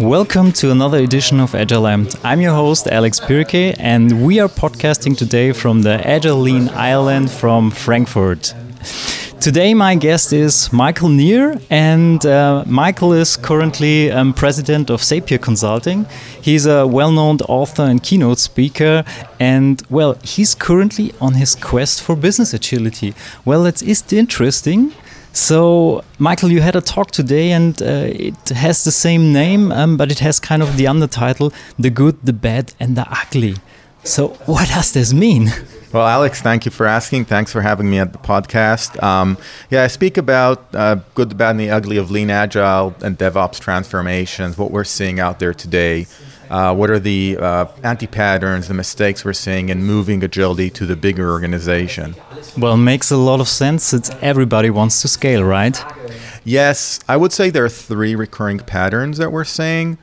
Welcome to another edition of Agile Amped. I'm your host, Alex Birke, and we are podcasting today from the Agile Lean Island from Frankfurt. Today, my guest is Michael Nir, and uh, Michael is currently um, president of Sapir Consulting. He's a well known author and keynote speaker, and well, he's currently on his quest for business agility. Well, it's, it's interesting so, Michael, you had a talk today, and uh, it has the same name, um, but it has kind of the undertitle The Good, the Bad, and the Ugly. So, what does this mean? Well, Alex, thank you for asking. Thanks for having me at the podcast. Um, yeah, I speak about uh, good, the bad, and the ugly of lean, agile, and DevOps transformations, what we're seeing out there today. Uh, what are the uh, anti patterns, the mistakes we're seeing in moving agility to the bigger organization? Well, makes a lot of sense. It's everybody wants to scale, right? Yes, I would say there are three recurring patterns that we're seeing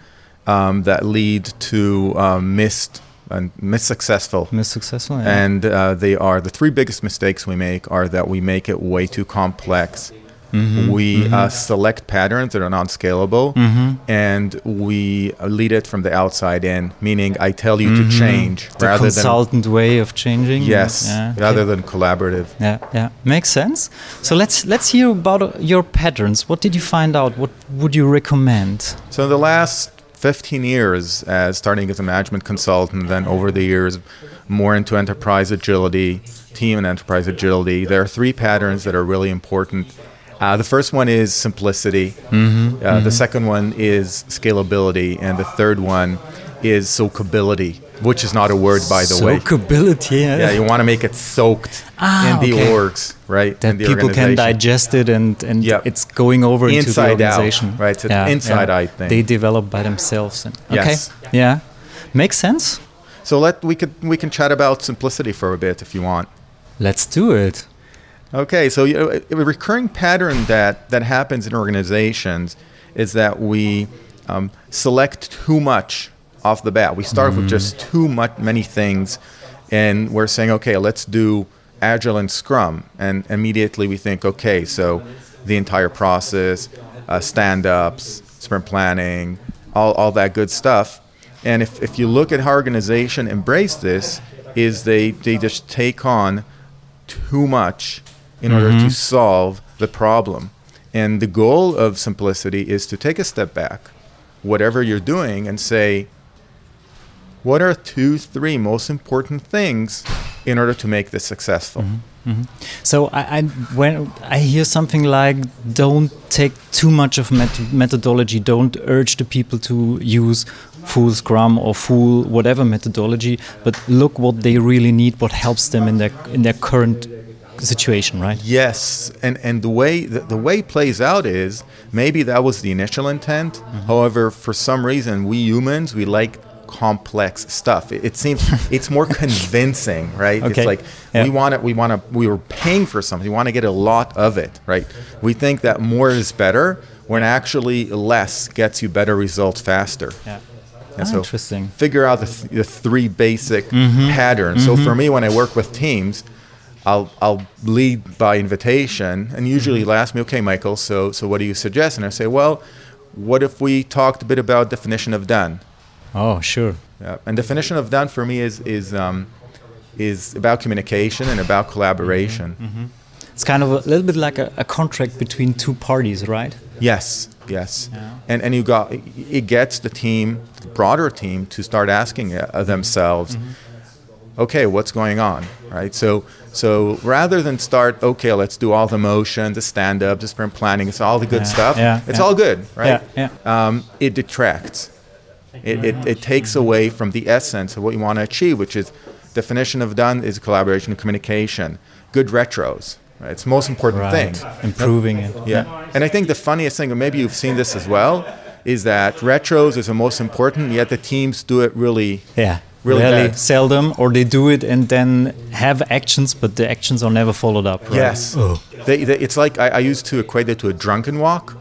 um, that lead to um, missed and miss successful. Miss successful, yeah. And uh, they are the three biggest mistakes we make are that we make it way too complex Mm-hmm, we mm-hmm. Uh, select patterns that are non scalable mm-hmm. and we lead it from the outside in, meaning I tell you to mm-hmm. change the rather consultant than way of changing. Yes, yeah, okay. rather than collaborative. Yeah, yeah, makes sense. So let's let's hear about uh, your patterns. What did you find out? What would you recommend? So in the last 15 years, as starting as a management consultant, then over the years, more into enterprise agility, team and enterprise agility. There are three patterns that are really important uh, the first one is simplicity. Mm-hmm, uh, mm-hmm. The second one is scalability, and the third one is soakability, which is not a word by the soakability, way. Soakability, yeah. Yeah, you want to make it soaked ah, in the okay. orgs, right? That people can digest it and and yep. it's going over inside into the organization, out, right? It's yeah, inside yeah. out thing. They develop by themselves. And, okay, yes. yeah, makes sense. So let we could we can chat about simplicity for a bit if you want. Let's do it. Okay, so you know, a recurring pattern that, that happens in organizations is that we um, select too much off the bat. We start mm-hmm. with just too much, many things, and we're saying, okay, let's do Agile and Scrum, and immediately we think, okay, so the entire process, uh, stand-ups, sprint planning, all, all that good stuff. And if, if you look at how organization embrace this, is they, they just take on too much in mm-hmm. order to mm-hmm. solve the problem. And the goal of simplicity is to take a step back, whatever you're doing, and say, what are two, three most important things in order to make this successful? Mm-hmm. Mm-hmm. So I, I, when I hear something like "don't take too much of met- methodology," don't urge the people to use full Scrum or full whatever methodology, but look what they really need, what helps them in their in their current situation, right? Yes, and and the way the, the way it plays out is maybe that was the initial intent. Mm-hmm. However, for some reason, we humans we like complex stuff. It, it seems it's more convincing, right? Okay. It's like yeah. we want it. We want to. We were paying for something. We want to get a lot of it, right? We think that more is better when actually less gets you better results faster. Yeah. And so interesting. Figure out the, th- the three basic mm-hmm. patterns. Mm-hmm. So for me, when I work with teams, I'll I'll lead by invitation, and usually they'll ask me, "Okay, Michael, so so what do you suggest?" And I say, "Well, what if we talked a bit about definition of done?" Oh, sure. Yeah. And definition of done for me is is um, is about communication and about collaboration. Mm-hmm. Mm-hmm. It's kind of a little bit like a, a, contract between two parties, right? Yes, yes. Yeah. And and you got it gets the team, the broader team, to start asking uh, themselves. Mm-hmm okay, what's going on, right? So, so rather than start, okay, let's do all the motion, the stand up, the sprint planning, it's all the good yeah, stuff. Yeah, it's yeah. all good, right? Yeah, yeah. Um, it detracts. It, it, it takes away from the essence of what you want to achieve, which is definition of done is collaboration and communication. Good retros, right? It's the most important right. thing. Improving it. Yeah. And I think the funniest thing, and maybe you've seen this as well, is that retros is the most important, yet the teams do it really yeah Really Rarely, bad. seldom, or they do it and then have actions, but the actions are never followed up. Right? Yes. They, they, it's like I, I used to equate it to a drunken walk.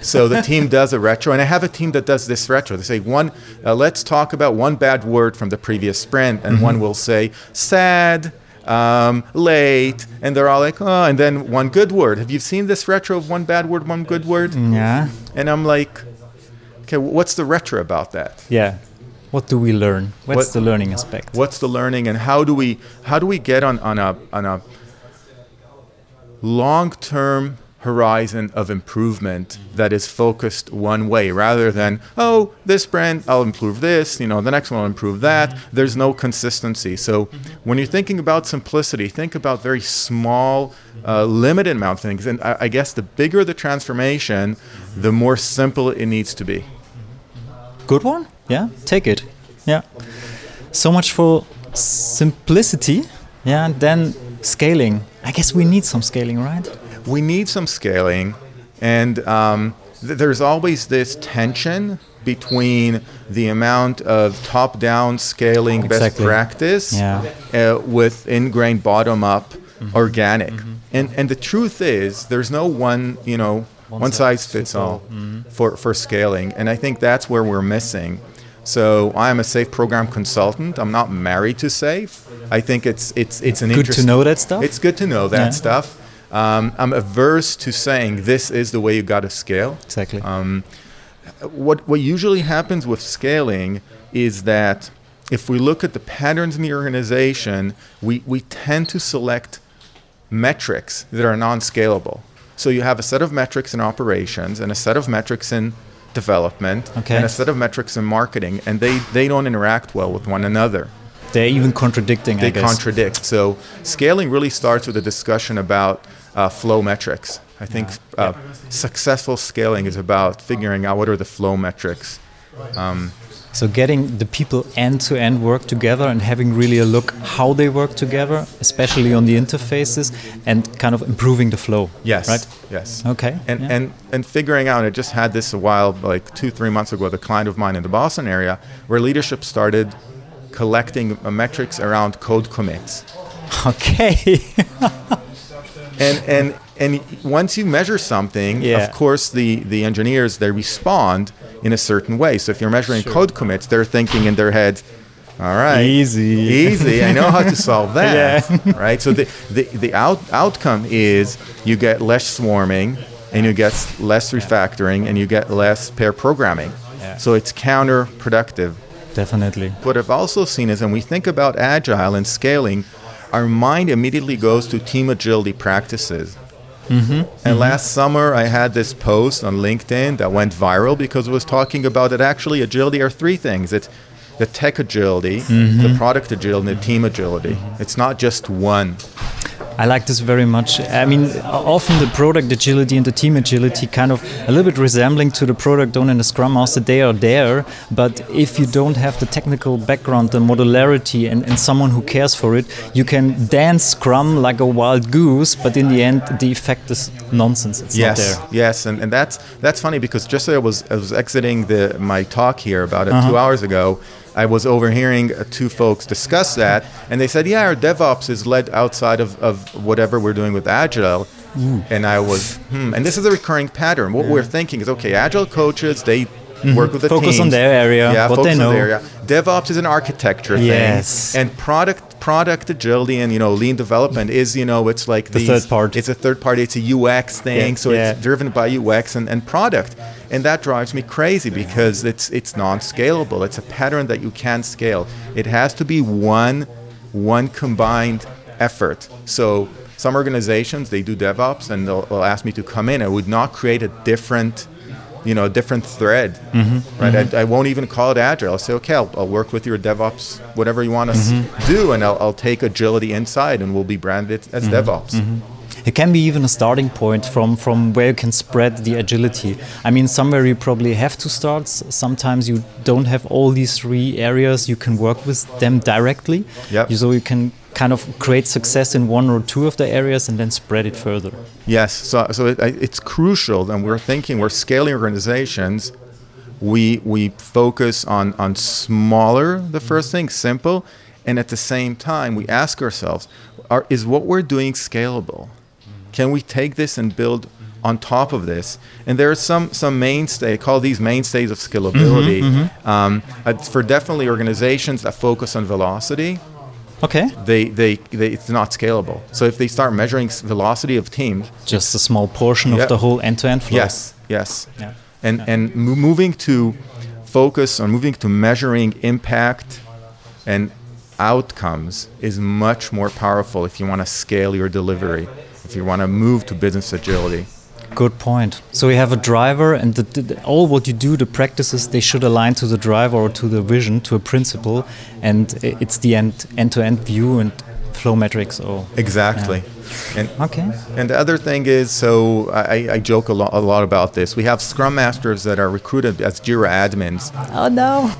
So the team does a retro, and I have a team that does this retro. They say one, uh, let's talk about one bad word from the previous sprint, and one will say sad, um, late, and they're all like, oh, and then one good word. Have you seen this retro of one bad word, one good word? Yeah. And I'm like, okay, what's the retro about that? Yeah. What do we learn? What's What- the learning aspect? What's the learning, and how do we how do we get on, on a on a long term horizon of improvement that is focused one way rather than oh this brand I'll improve this you know the next one I'll improve that there's no consistency so when you're thinking about simplicity think about very small uh, limited amount of things and I, I guess the bigger the transformation the more simple it needs to be Good one? Yeah, take it. Yeah. So much for simplicity. Yeah, and then scaling. I guess we need some scaling, right? we need some scaling, and um, th- there's always this tension between the amount of top-down scaling best practice Yeah. uh, with ingrained bottom-up organic. And and the truth is, there's no one you know one, size fits all for for scaling, and I think that's where we're missing. So I'm a SAFe program consultant. I'm not married to SAFe. I think it's it's it's an interesting Good to know that stuff. it's good to know that Yeah. stuff. Um, I'm averse to saying this is the way you got to scale. Exactly. Um, what what usually happens with scaling is that if we look at the patterns in the organization, we, we tend to select metrics that are non-scalable. So you have a set of metrics in operations and a set of metrics in development Okay. and a set of metrics in marketing, and they, they don't interact well with one another They're even contradicting, I they contradict. So scaling really starts with a discussion about uh, flow metrics. I think uh, successful scaling is about figuring out what are the flow metrics. So getting the people end to end work together and having really a look how they work together, especially on the interfaces, and kind of improving the flow. Yes. Right. Yes. Okay. And yeah. and and figuring out. I just had this a while, like two three months ago, with a client of mine in the Boston area, where leadership started collecting metrics around code commits. okay. and and and once you measure something, Yeah. of course the the engineers they respond in a certain way. So if you're measuring code commits, they're thinking in their head, "All right, Easy. easy. I know how to solve that." Yeah. Right. So the the, the out, outcome is you get less swarming, and you get less refactoring, and you get less pair programming. Yeah. So it's counterproductive. Definitely. What I've also seen is when we think about agile and scaling, our mind immediately goes to team agility practices. Mm-hmm. And last summer, I had this post on LinkedIn that went viral because it was talking about that actually agility are three things it's the tech agility, the mm-hmm. product agility, and the team agility. It's not just one. I like this very much. I mean, often the product agility and the team agility kind of a little bit resembling to the product owner and the scrum master. They are there, but if you don't have the technical background, the modularity, and, and someone who cares for it, you can dance scrum like a wild goose, but in the end, the effect is nonsense. It's yes, not there. yes, and, and that's that's funny because just as I was I was exiting the my talk here about it Uh-huh. two hours ago, I was overhearing two folks discuss that, and they said, "Yeah, our DevOps is led outside of, of whatever we're doing with Agile." And I was, hmm. And this is a recurring pattern. What we're thinking is, okay, Agile coaches they work with the Mm-hmm. Focus on their area, Yeah, what focus they on know. their area. DevOps is an architecture Yes. thing, and product product agility and you know lean development is you know it's like The these- third part. It's a third party. It's a UX thing, Yeah, so yeah. it's driven by UX and, and product. And that drives me crazy because it's it's non-scalable. It's a pattern that you can't scale. It has to be one one combined effort. So some organizations they do DevOps and they'll, they'll ask me to come in. I would not create a different you know, a different thread, mm-hmm. right? Mm-hmm. I, I won't even call it agile. I'll say, okay, I'll, I'll work with your DevOps, whatever you want to s mm-hmm. do, and I'll, I'll take agility inside, and we'll be branded as DevOps. It can be even a starting point from, from where you can spread the agility. I mean, somewhere you probably have to start. Sometimes you don't have all these three areas. You can work with them directly. Yep. So you can kind of create success in one or two of the areas and then spread it further. Yes, so, so it, it's crucial, and we're thinking we're scaling organizations. we we focus on on smaller the first thing simple and at the same time we ask ourselves are, is what we're doing scalable can we take this and build on top of this and there are some some mainstay I call these mainstays of scalability Mm-hmm, um, uh, for definitely organizations that focus on velocity Okay. they, they, they it's not scalable so if they start measuring velocity of teams Just a small portion of the whole end-to-end flow. Yes, yes. Yeah. And and mo- moving to focus on moving to measuring impact and outcomes is much more powerful if you want to scale your delivery, if you want to move to business agility. Good point. So you have a driver, and the, the, the- all what you do, the practices, they should align to the driver or to the vision, to a principle, and it's the end end-to-end view and flow metrics. Or Exactly. And okay, And the other thing is, so I, I joke a lot, a lot about this. We have Scrum Masters that are recruited as Jira admins, oh no,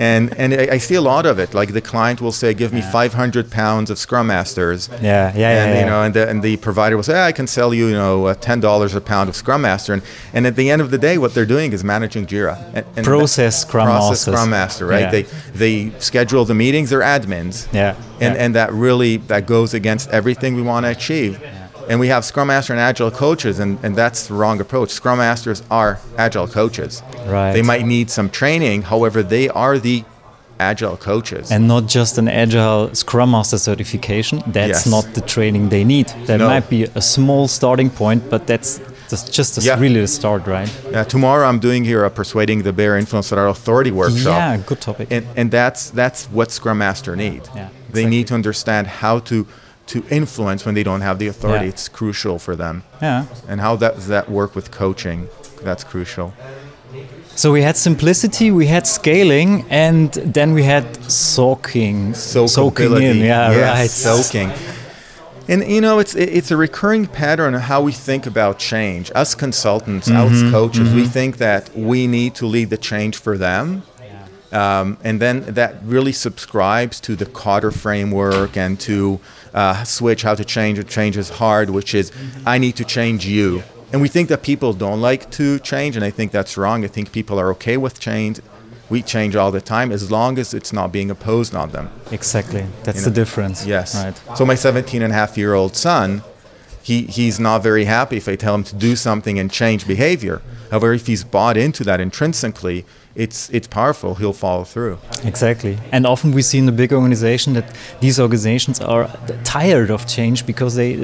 and and I, I see a lot of it. Like the client will say, "Give me 500 pounds of Scrum Masters," yeah, yeah, yeah, and yeah. you know, and the, and the provider will say, "I can sell you, you know, uh, ten dollars a pound of Scrum Master," and, and at the end of the day, what they're doing is managing Jira. And, and Process Scrum process Masters. Scrum Master, right? Yeah. They they schedule the meetings. They're admins. Yeah, And yeah. and that really that goes against everything we want to achieve. And we have Scrum Master and Agile coaches, and, and that's the wrong approach. Scrum Masters are Agile coaches. Right. They might need some training, however, they are the Agile coaches. and not just an agile Scrum Master certification. That's Yes. not the training they need. That No. might be a small starting point, but that's, that's just the, Yeah. really the start, right? Yeah, tomorrow I'm doing here a persuading the bear influence at our authority workshop. Yeah, good topic. And, and that's that's what Scrum Master need. Yeah, They need to understand how to to influence when they don't have the authority. Yeah. It's crucial for them. yeah. And how that, does that work with coaching? That's crucial. So we had simplicity, we had scaling, and then we had soaking, soaking in. Yeah, Yes, right. Soaking. And you know, it's it's a recurring pattern of how we think about change. Us consultants, Mm-hmm, us coaches, we think that we need to lead the change for them. Um, and then that really subscribes to the Kotter framework and to uh, switch how to change. It change is hard, which is I need to change you. And we think that people don't like to change, and I think that's wrong. I think people are okay with change. We change all the time as long as it's not being opposed on them. Exactly. That's You the difference. Yes. Right. So my 17 and a half year old son, he, he's not very happy if I tell him to do something and change behavior. However, if he's bought into that intrinsically, it's it's powerful. He'll follow through. Exactly. And often we see in the big organization that these organizations are tired of change because they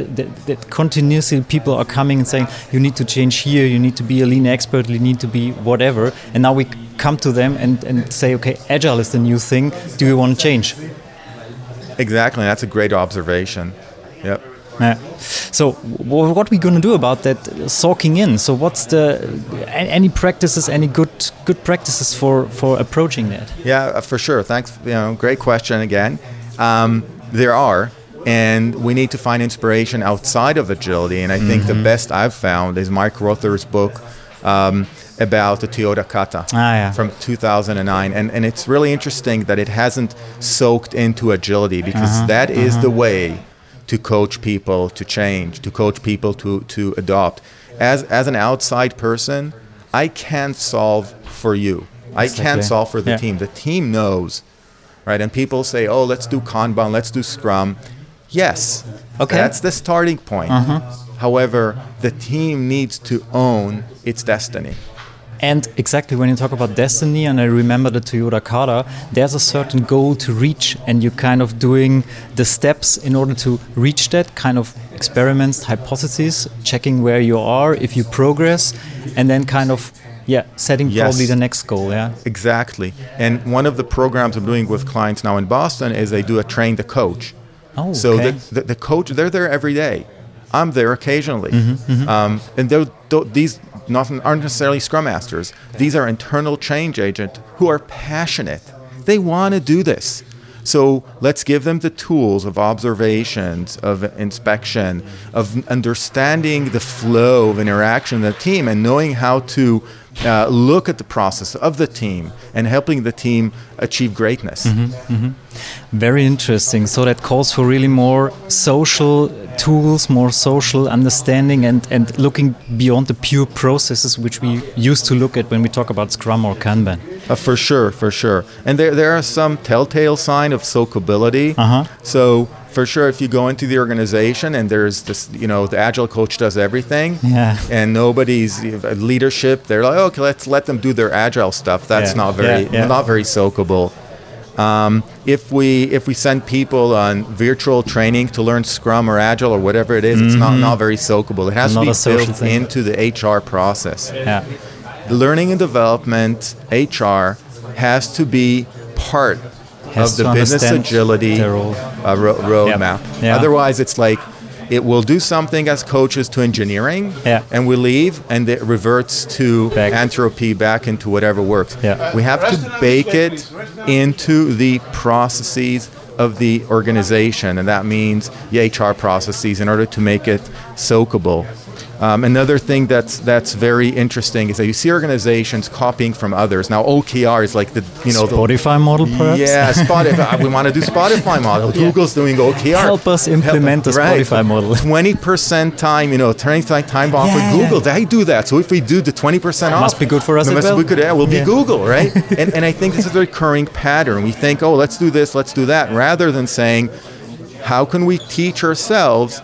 that, continuously people are coming and saying you need to change here, you need to be a lean expert, you need to be whatever. And now we come to them and, and say, okay, agile is the new thing. Do you want to change? Exactly. That's a great observation. Yep. Yeah. So w- what we gonna do about that soaking in? So what's the any practices, any good good practices for for approaching that? Yeah, uh, for sure. Thanks. You know, great question again. Um, there are, and we need to find inspiration outside of agility. And I think the best I've found is Mike Rother's book um, about the Toyota Kata Ah, yeah. from 2009. And, and it's really interesting that it hasn't soaked into agility because that is the way to coach people to change, to coach people to, to adopt. As, as an outside person, I can't solve for you. I can't solve for the Yeah. team. The team knows, right? And people say, "Oh, let's do Kanban, let's do Scrum." Yes, Okay. that's the starting point. Uh-huh. However, the team needs to own its destiny. And exactly when you talk about destiny, and I remember the Toyota Kata, there's a certain goal to reach, and you're kind of doing the steps in order to reach that kind of experiments, hypotheses, checking where you are, if you progress, and then kind of, yeah, setting Yes. probably the next goal. Yeah. Exactly. And one of the programs I'm doing with clients now in Boston is they do a train the coach. Oh, So okay. the, the, the coach, they're there every day. I'm there occasionally. Mm-hmm, Um, and they're, tho- these aren't necessarily scrum masters. These are internal change agents who are passionate. They want to do this. So let's give them the tools of observations, of inspection, of understanding the flow of interaction of the team and knowing how to uh, look at the process of the team and helping the team achieve greatness. Very interesting. So that calls for really more social tools, more social understanding, and, and looking beyond the pure processes which we used to look at when we talk about Scrum or Kanban. Uh, for sure, for sure. And there, there are some telltale sign of soakability. Uh-huh. So for sure, if you go into the organization and there's this, you know, the agile coach does everything, Yeah. and nobody's leadership, they're like, okay, let's let them do their agile stuff. That's Yeah, not very, yeah, yeah. not very soakable. Um, if we if we send people on virtual training to learn Scrum or Agile or whatever it is, it's not not very soakable. It has Mm-hmm. Not to be built thing. into the HR process Yeah. learning and development HR has to be part of the business agility uh, ro- roadmap. Yeah. Otherwise, it's like it will do something as coaches to engineering, Yeah. and we leave, and it reverts to Back. entropy back into whatever works. Yeah. We have to bake it into the processes of the organization, and that means the HR processes in order to make it soakable. Um, another thing that's that's very interesting is that you see organizations copying from others. Now OKR is like the you know the, Spotify model, perhaps? yeah, Spotify. we want to do Spotify model. Google's doing OKR. Help us implement the Spotify model. Twenty percent time, you know, turning time time off Yeah, with yeah. Google. They do that. So if we do the twenty percent off, Must be good for us must well. be good. Yeah, we'll Yeah. be Google, right? and and I think this is a recurring pattern. We think, oh, let's do this, let's do that, rather than saying, how can we teach ourselves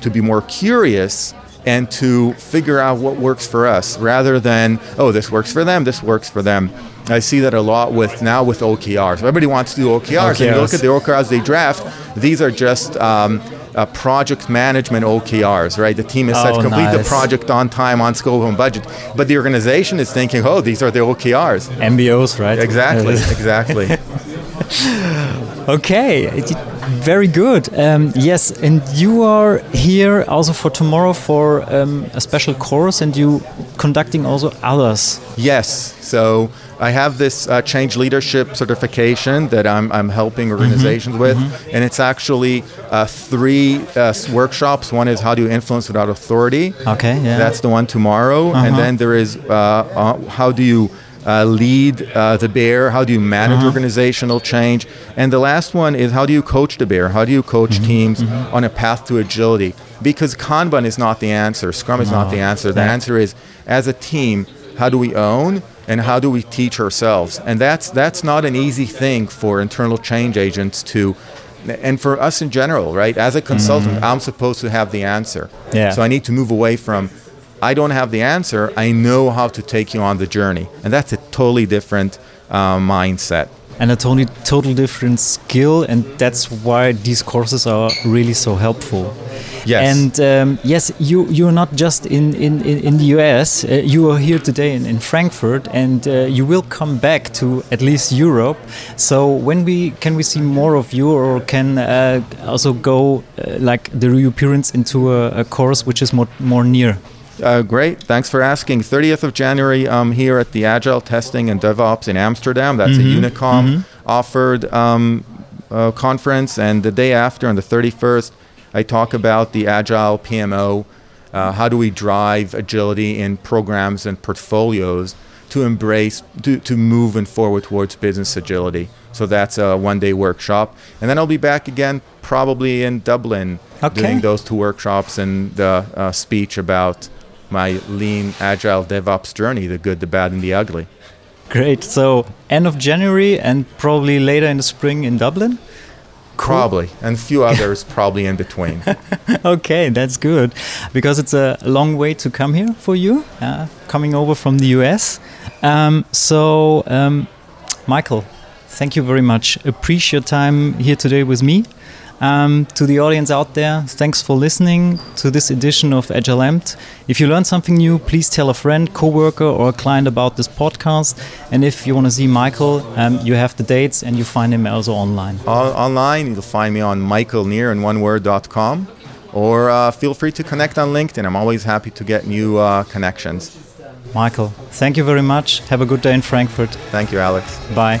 to be more curious and to figure out what works for us rather than oh this works for them this works for them. I see that a lot with now with okrs everybody wants to do okrs, and you look at the okrs they draft. These are just um, uh, project management okrs right? The team is said Oh, complete the project on time on scope on budget. But the organization is thinking oh these are the okrs MBOs, right? exactly exactly. Okay, very good. Um, yes, and you are here also for tomorrow for um, a special course, and you conducting also others. Yes. So I have this uh, change leadership certification that I'm, I'm helping organizations with, and it's actually uh, three uh, workshops. One is how do you influence without authority. Okay, yeah. That's the one tomorrow, and then there is uh, uh, how do you uh, lead uh, the bear? How do you manage organizational change? And the last one is how do you coach the bear? How do you coach teams on a path to agility? Because Kanban is not the answer. Scrum is not the answer. The Yeah. answer is as a team, how do we own and how do we teach ourselves? And that's that's not an easy thing for internal change agents to and for us in general, right? As a consultant, I'm supposed to have the answer. Yeah. So I need to move away from I don't have the answer. I know how to take you on the journey. And that's a totally different uh, mindset. and a totally total different skill and that's why these courses are really so helpful Yes. and um, yes you you're not just in in, in, the us uh, you are here today in, in frankfurt and uh, you will come back to at least europe so when we can we see more of you or can uh, also go uh, like the reappearance into a, a course which is more more near Uh, great. Thanks for asking. 30th of January, um, here at the Agile Testing and DevOps in Amsterdam. That's a Unicom offered um, uh, conference. And the day after, on the 31st, I talk about the Agile PMO. Uh, how do we drive agility in programs and portfolios to embrace, to, to move and forward towards business agility? So that's a one day workshop. And then I'll be back again, probably in Dublin, Okay. doing those two workshops and the uh, speech about my lean, agile DevOps journey the good, the bad, and the ugly. great so end of january and probably later in the spring in dublin Probably. And a few others probably in between. okay, that's good because it's a long way to come here for you, uh, coming over from the US. Um, so, um, Michael, thank you very much. Appreciate your time here today with me. Um, to the audience out there, thanks for listening to this edition of Agile Amped. If you learned something new, please tell a friend, coworker, or a client about this podcast. And if you want to see Michael, um, you have the dates and you find him also online. On- online, you'll find me on michaelnir in oneword.com or uh, feel free to connect on LinkedIn. I'm always happy to get new uh, connections. Michael, thank you very much. Have a good day in Frankfurt. Thank you, Alex. Bye.